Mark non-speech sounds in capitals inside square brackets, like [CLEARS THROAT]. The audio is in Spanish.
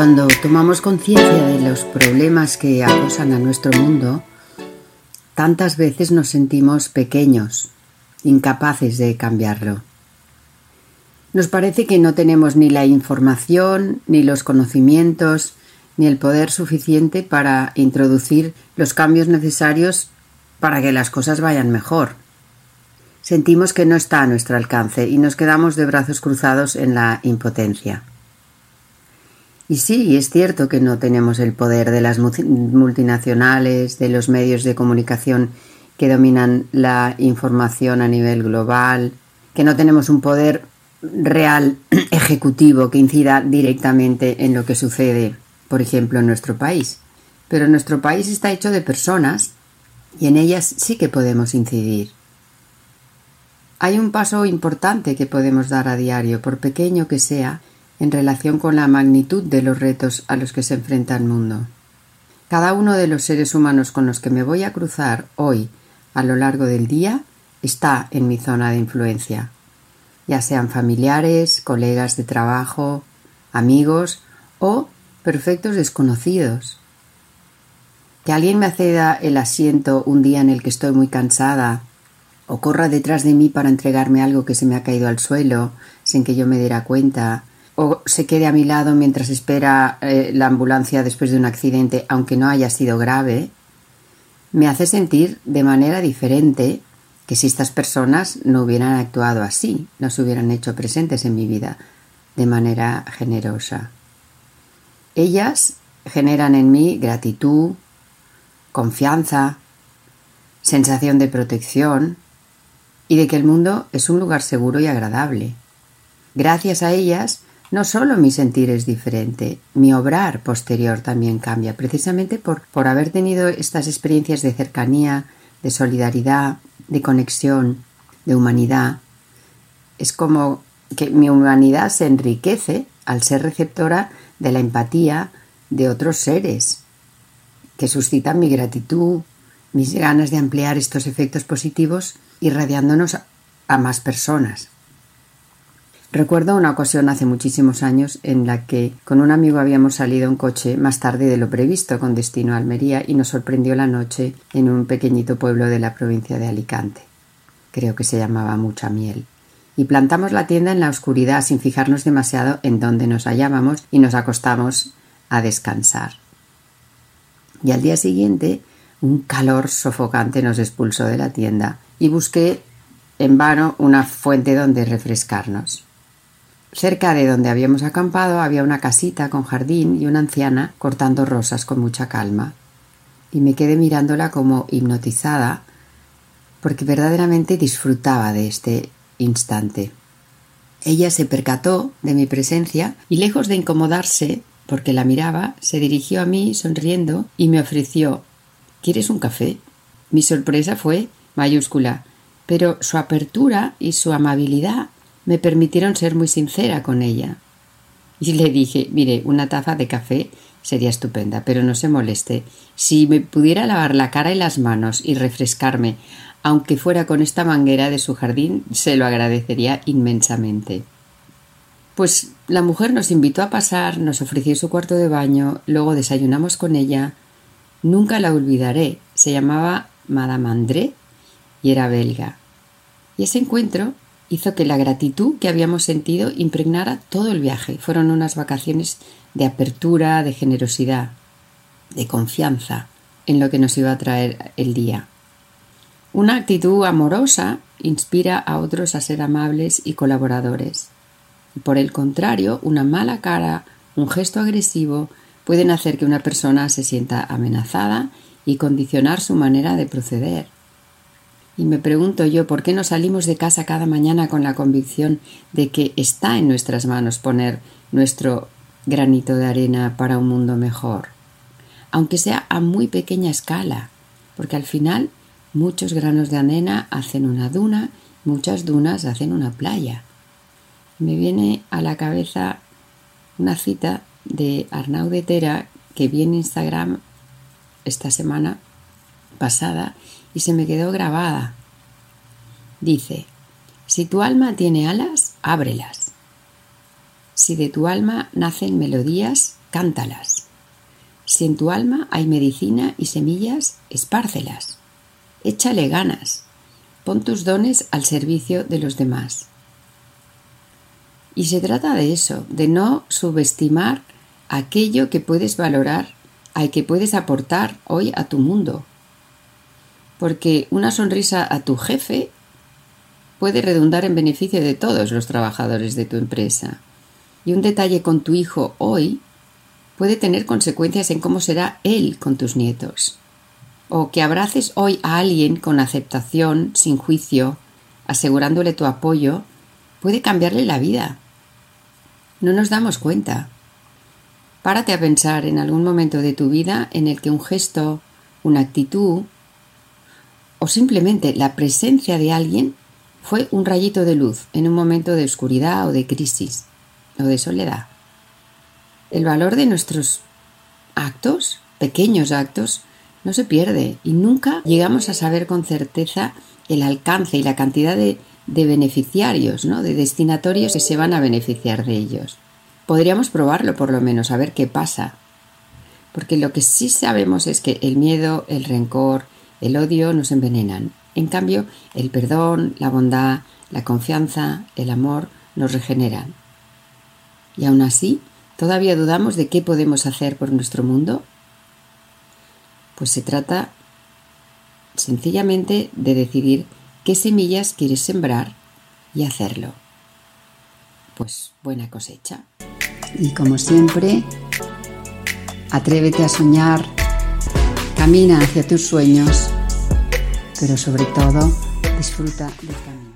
Cuando tomamos conciencia de los problemas que acosan a nuestro mundo, tantas veces nos sentimos pequeños, incapaces de cambiarlo. Nos parece que no tenemos ni la información, ni los conocimientos, ni el poder suficiente para introducir los cambios necesarios para que las cosas vayan mejor. Sentimos que no está a nuestro alcance y nos quedamos de brazos cruzados en la impotencia. Y sí, es cierto que no tenemos el poder de las multinacionales, de los medios de comunicación que dominan la información a nivel global, que no tenemos un poder real [CLEARS THROAT] ejecutivo que incida directamente en lo que sucede, por ejemplo, en nuestro país. Pero nuestro país está hecho de personas y en ellas sí que podemos incidir. Hay un paso importante que podemos dar a diario, por pequeño que sea, en relación con la magnitud de los retos a los que se enfrenta el mundo. Cada uno de los seres humanos con los que me voy a cruzar hoy a lo largo del día está en mi zona de influencia ya sean familiares, colegas de trabajo, amigos o perfectos desconocidos. Que alguien me ceda el asiento un día en el que estoy muy cansada o corra detrás de mí para entregarme algo que se me ha caído al suelo sin que yo me diera cuenta, o se quede a mi lado mientras espera eh, la ambulancia después de un accidente, aunque no haya sido grave, me hace sentir de manera diferente que si estas personas no hubieran actuado así, no se hubieran hecho presentes en mi vida de manera generosa. Ellas generan en mí gratitud, confianza, sensación de protección y de que el mundo es un lugar seguro y agradable. Gracias a ellas, no solo mi sentir es diferente, mi obrar posterior también cambia, precisamente por, por haber tenido estas experiencias de cercanía, de solidaridad, de conexión, de humanidad. Es como que mi humanidad se enriquece al ser receptora de la empatía de otros seres, que suscitan mi gratitud, mis ganas de ampliar estos efectos positivos irradiándonos a más personas. Recuerdo una ocasión hace muchísimos años en la que con un amigo habíamos salido en coche más tarde de lo previsto con destino a Almería y nos sorprendió la noche en un pequeñito pueblo de la provincia de Alicante. Creo que se llamaba Mucha Miel. Y plantamos la tienda en la oscuridad sin fijarnos demasiado en dónde nos hallábamos y nos acostamos a descansar. Y al día siguiente un calor sofocante nos expulsó de la tienda y busqué en vano una fuente donde refrescarnos. Cerca de donde habíamos acampado había una casita con jardín y una anciana cortando rosas con mucha calma. Y me quedé mirándola como hipnotizada porque verdaderamente disfrutaba de este instante. Ella se percató de mi presencia y lejos de incomodarse porque la miraba, se dirigió a mí sonriendo y me ofreció ¿Quieres un café? Mi sorpresa fue mayúscula, pero su apertura y su amabilidad me permitieron ser muy sincera con ella. Y le dije, mire, una taza de café sería estupenda, pero no se moleste. Si me pudiera lavar la cara y las manos y refrescarme, aunque fuera con esta manguera de su jardín, se lo agradecería inmensamente. Pues la mujer nos invitó a pasar, nos ofreció su cuarto de baño, luego desayunamos con ella. Nunca la olvidaré. Se llamaba Madame André y era belga. Y ese encuentro hizo que la gratitud que habíamos sentido impregnara todo el viaje. Fueron unas vacaciones de apertura, de generosidad, de confianza en lo que nos iba a traer el día. Una actitud amorosa inspira a otros a ser amables y colaboradores. Por el contrario, una mala cara, un gesto agresivo pueden hacer que una persona se sienta amenazada y condicionar su manera de proceder. Y me pregunto yo, ¿por qué no salimos de casa cada mañana con la convicción de que está en nuestras manos poner nuestro granito de arena para un mundo mejor? Aunque sea a muy pequeña escala, porque al final muchos granos de arena hacen una duna, muchas dunas hacen una playa. Me viene a la cabeza una cita de Arnau de Tera que vi en Instagram esta semana pasada y se me quedó grabada. Dice, si tu alma tiene alas, ábrelas. Si de tu alma nacen melodías, cántalas. Si en tu alma hay medicina y semillas, espárcelas. Échale ganas. Pon tus dones al servicio de los demás. Y se trata de eso, de no subestimar aquello que puedes valorar, al que puedes aportar hoy a tu mundo, porque una sonrisa a tu jefe puede redundar en beneficio de todos los trabajadores de tu empresa. Y un detalle con tu hijo hoy puede tener consecuencias en cómo será él con tus nietos. O que abraces hoy a alguien con aceptación, sin juicio, asegurándole tu apoyo, puede cambiarle la vida. No nos damos cuenta. Párate a pensar en algún momento de tu vida en el que un gesto, una actitud, o simplemente la presencia de alguien fue un rayito de luz en un momento de oscuridad o de crisis o de soledad. El valor de nuestros actos, pequeños actos, no se pierde y nunca llegamos a saber con certeza el alcance y la cantidad de, beneficiarios, ¿no? de destinatorios que se van a beneficiar de ellos. Podríamos probarlo por lo menos, a ver qué pasa. Porque lo que sí sabemos es que el miedo, el rencor, el odio nos envenenan. En cambio, el perdón, la bondad, la confianza, el amor nos regeneran. Y aún así, ¿todavía dudamos de qué podemos hacer por nuestro mundo? Pues se trata sencillamente de decidir qué semillas quieres sembrar y hacerlo. Pues buena cosecha. Y como siempre, atrévete a soñar Camina hacia tus sueños, pero sobre todo disfruta del camino.